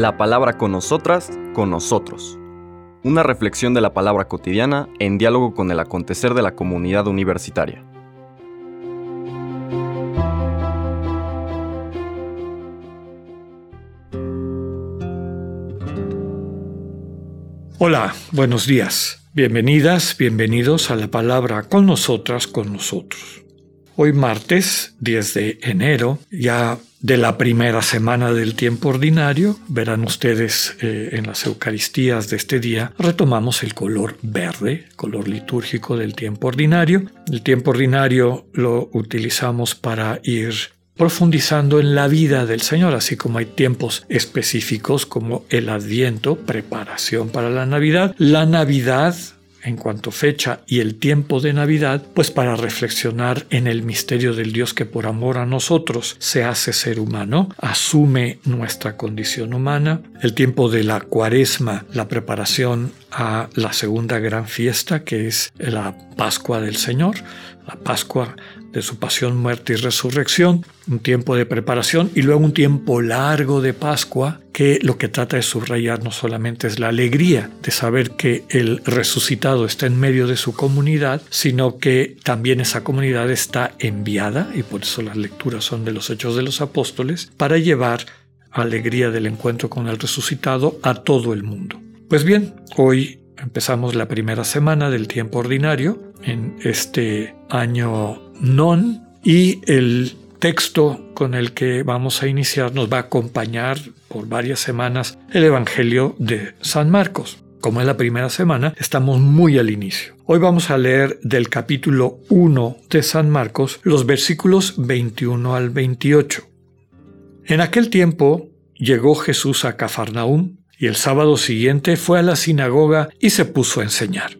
La palabra con nosotras, con nosotros. Una reflexión de la palabra cotidiana en diálogo con el acontecer de la comunidad universitaria. Hola, buenos días. Bienvenidas, bienvenidos a la palabra con nosotras, con nosotros. Hoy martes 10 de enero, ya de la primera semana del tiempo ordinario, verán ustedes eh, en las Eucaristías de este día, retomamos el color verde, color litúrgico del tiempo ordinario. El tiempo ordinario lo utilizamos para ir profundizando en la vida del Señor, así como hay tiempos específicos como el Adviento, preparación para la Navidad, la Navidad en cuanto fecha y el tiempo de Navidad, pues para reflexionar en el misterio del Dios que por amor a nosotros se hace ser humano, asume nuestra condición humana, el tiempo de la cuaresma, la preparación a la segunda gran fiesta que es la Pascua del Señor, la Pascua de su pasión, muerte y resurrección, un tiempo de preparación y luego un tiempo largo de Pascua que lo que trata de subrayar no solamente es la alegría de saber que el resucitado está en medio de su comunidad, sino que también esa comunidad está enviada, y por eso las lecturas son de los hechos de los apóstoles, para llevar alegría del encuentro con el resucitado a todo el mundo. Pues bien, hoy empezamos la primera semana del tiempo ordinario en este año non y el texto con el que vamos a iniciar nos va a acompañar por varias semanas el Evangelio de San Marcos. Como es la primera semana, estamos muy al inicio. Hoy vamos a leer del capítulo 1 de San Marcos los versículos 21 al 28. En aquel tiempo llegó Jesús a Cafarnaúm y el sábado siguiente fue a la sinagoga y se puso a enseñar.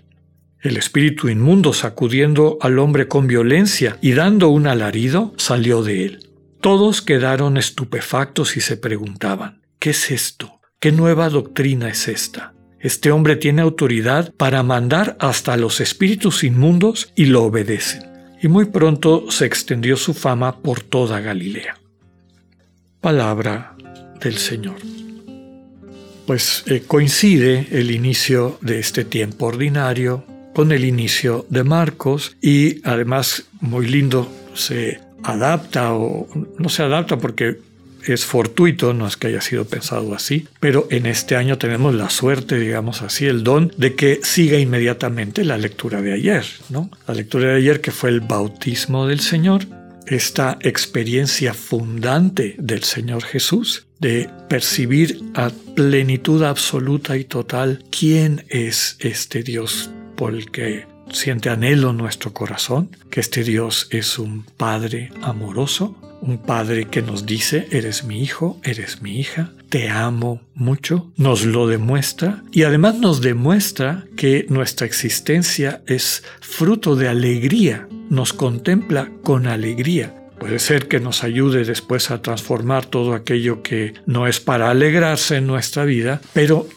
El espíritu inmundo, sacudiendo al hombre con violencia y dando un alarido, salió de él. Todos quedaron estupefactos y se preguntaban, ¿qué es esto? ¿Qué nueva doctrina es esta? Este hombre tiene autoridad para mandar hasta los espíritus inmundos y lo obedecen. Y muy pronto se extendió su fama por toda Galilea. Palabra del Señor. Pues eh, coincide el inicio de este tiempo ordinario con el inicio de Marcos y además muy lindo se adapta o no se adapta porque es fortuito, no es que haya sido pensado así, pero en este año tenemos la suerte, digamos así, el don de que siga inmediatamente la lectura de ayer, ¿no? La lectura de ayer que fue el bautismo del Señor, esta experiencia fundante del Señor Jesús de percibir a plenitud absoluta y total quién es este Dios por el que siente anhelo nuestro corazón, que este Dios es un Padre amoroso, un Padre que nos dice, eres mi hijo, eres mi hija, te amo mucho, nos lo demuestra y además nos demuestra que nuestra existencia es fruto de alegría, nos contempla con alegría. Puede ser que nos ayude después a transformar todo aquello que no es para alegrarse en nuestra vida, pero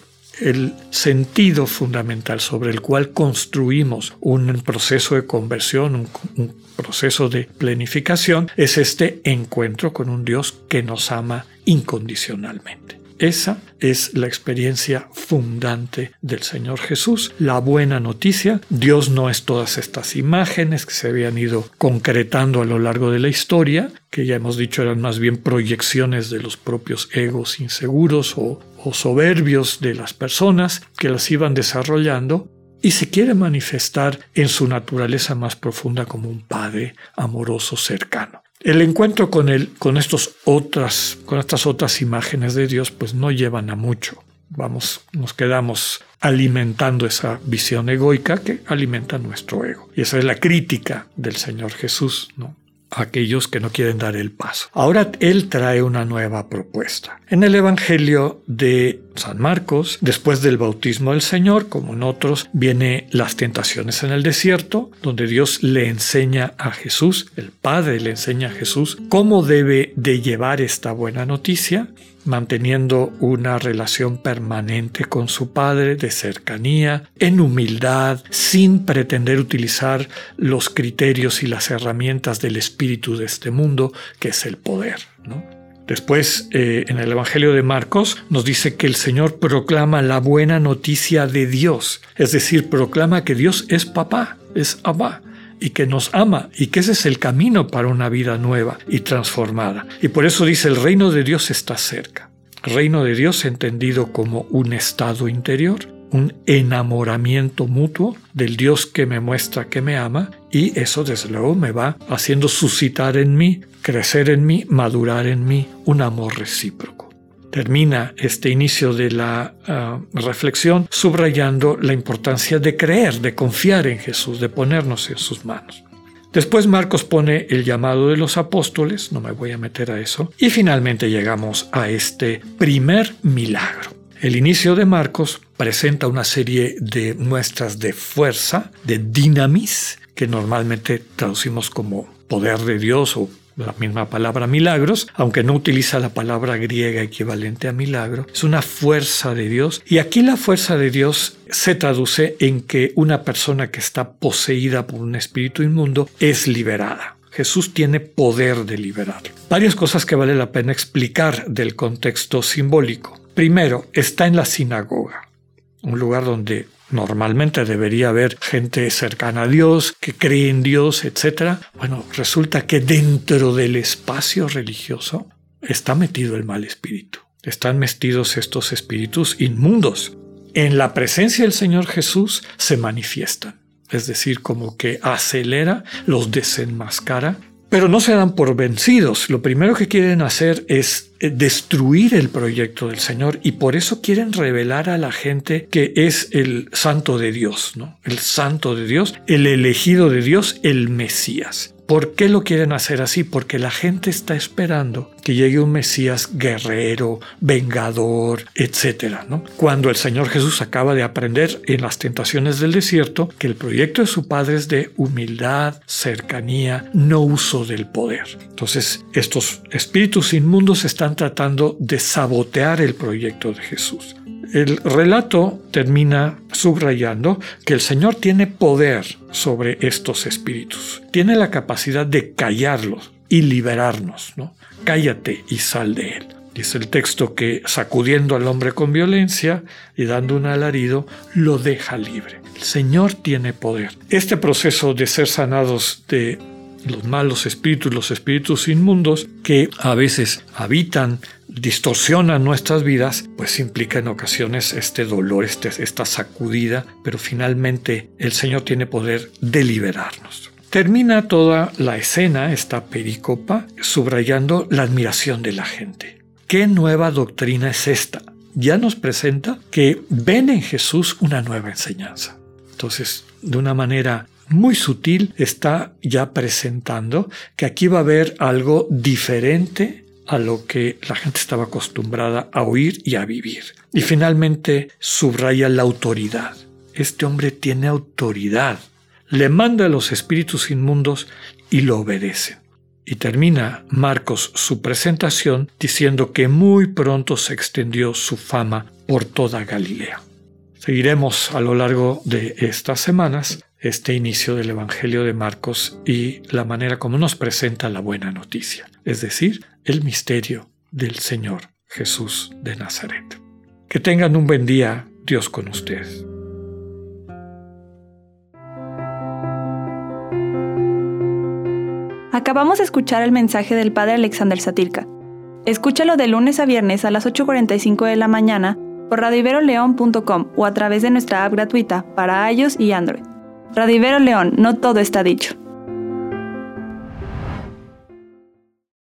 el sentido fundamental sobre el cual construimos un proceso de conversión, un, proceso de planificación, es este encuentro con un Dios que nos ama incondicionalmente. Esa es la experiencia fundante del Señor Jesús. La buena noticia, Dios no es todas estas imágenes que se habían ido concretando a lo largo de la historia, que ya hemos dicho eran más bien proyecciones de los propios egos inseguros o, o soberbios de las personas que las iban desarrollando, y se quiere manifestar en su naturaleza más profunda como un Padre amoroso cercano. El encuentro con él, con estos otras, con estas otras imágenes de Dios, pues no llevan a mucho. Vamos, nos quedamos alimentando esa visión egoica que alimenta nuestro ego. Y esa es la crítica del Señor Jesús, ¿no? a aquellos que no quieren dar el paso. Ahora Él trae una nueva propuesta. En el Evangelio de San Marcos, después del bautismo del Señor, como en otros, viene las tentaciones en el desierto, donde Dios le enseña a Jesús, el Padre le enseña a Jesús cómo debe de llevar esta buena noticia manteniendo una relación permanente con su Padre de cercanía, en humildad, sin pretender utilizar los criterios y las herramientas del espíritu de este mundo, que es el poder. Después, eh, en el Evangelio de Marcos, nos dice que el Señor proclama la buena noticia de Dios, es decir, proclama que Dios es papá, es Abba y que nos ama y que ese es el camino para una vida nueva y transformada. Y por eso dice el reino de Dios está cerca. Reino de Dios entendido como un estado interior, un enamoramiento mutuo del Dios que me muestra que me ama y eso desde luego me va haciendo suscitar en mí, crecer en mí, madurar en mí un amor recíproco termina este inicio de la ah, reflexión subrayando la importancia de creer, de confiar en Jesús, de ponernos en sus manos. Después Marcos pone el llamado de los apóstoles, no me voy a meter a eso, y finalmente llegamos a este primer milagro. El inicio de Marcos presenta una serie de muestras de fuerza, de dinamis, que normalmente traducimos como poder de Dios o la misma palabra milagros, aunque no utiliza la palabra griega equivalente a milagro, es una fuerza de Dios. Y aquí la fuerza de Dios se traduce en que una persona que está poseída por un espíritu inmundo es liberada. Jesús tiene poder de liberar. Varias cosas que vale la pena explicar del contexto simbólico. Primero, está en la sinagoga, un lugar donde normalmente debería haber gente cercana a Dios, que cree en Dios, etc. Bueno, resulta que dentro del espacio religioso está metido el mal espíritu. Están metidos estos espíritus inmundos. En la presencia del Señor Jesús se manifiestan. Es decir, como que acelera, los desenmascara pero no se dan por vencidos. Lo primero que quieren hacer es eh, destruir el proyecto del Señor y por eso quieren revelar a la gente que es el santo de Dios, ¿no? El santo de Dios, el elegido de Dios, el Mesías. ¿Por qué lo quieren hacer así? Porque la gente está esperando que llegue un Mesías guerrero, vengador, etc. ¿no? Cuando el Señor Jesús acaba de aprender en las tentaciones del desierto que el proyecto de su Padre es de humildad, cercanía, no uso del poder. Entonces, estos espíritus inmundos están tratando de sabotear el proyecto de Jesús. El relato termina subrayando que el Señor tiene poder sobre estos espíritus, tiene la capacidad de callarlos y liberarnos, ¿no? Cállate y sal de él. Dice el texto que sacudiendo al hombre con violencia y dando un alarido, lo deja libre. El Señor tiene poder. Este proceso de ser sanados de los malos espíritus, los espíritus inmundos que a veces habitan, distorsionan nuestras vidas, pues implica en ocasiones este dolor, este, esta sacudida, pero finalmente el Señor tiene poder de liberarnos. Termina toda la escena, esta pericopa, subrayando la admiración de la gente. ¿Qué nueva doctrina es esta? Ya nos presenta que ven en Jesús una nueva enseñanza. Entonces, de una manera muy sutil está ya presentando que aquí va a haber algo diferente a lo que la gente estaba acostumbrada a oír y a vivir. Y finalmente subraya la autoridad. Este hombre tiene autoridad. Le manda a los espíritus inmundos y lo obedecen. Y termina Marcos su presentación diciendo que muy pronto se extendió su fama por toda Galilea. Seguiremos a lo largo de estas semanas este inicio del Evangelio de Marcos y la manera como nos presenta la buena noticia, es decir, el misterio del Señor Jesús de Nazaret. Que tengan un buen día, Dios con ustedes. Acabamos de escuchar el mensaje del Padre Alexander Satirka. Escúchalo de lunes a viernes a las 8.45 de la mañana por o a través de nuestra app gratuita para iOS y Android. Radivero León, no todo está dicho.